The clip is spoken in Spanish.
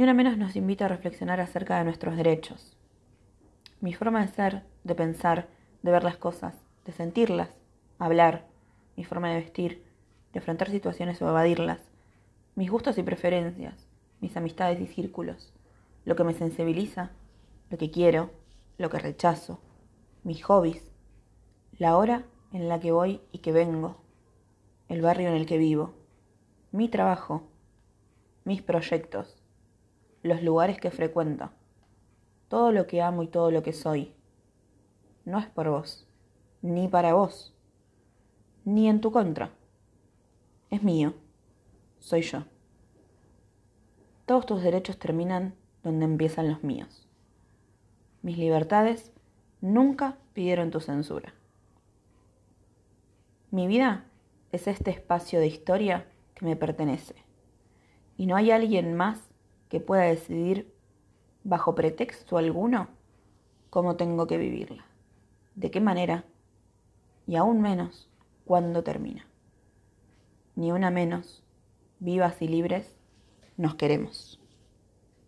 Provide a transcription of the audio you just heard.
Ni una menos nos invita a reflexionar acerca de nuestros derechos. Mi forma de ser, de pensar, de ver las cosas, de sentirlas, hablar, mi forma de vestir, de afrontar situaciones o evadirlas, mis gustos y preferencias, mis amistades y círculos, lo que me sensibiliza, lo que quiero, lo que rechazo, mis hobbies, la hora en la que voy y que vengo, el barrio en el que vivo, mi trabajo, mis proyectos, los lugares que frecuento, todo lo que amo y todo lo que soy. No es por vos, ni para vos, ni en tu contra. Es mío, soy yo. Todos tus derechos terminan donde empiezan los míos. Mis libertades nunca pidieron tu censura. Mi vida es este espacio de historia que me pertenece. Y no hay alguien más que pueda decidir, bajo pretexto alguno, cómo tengo que vivirla, de qué manera, y aún menos cuándo termina. Ni una menos, vivas y libres, nos queremos.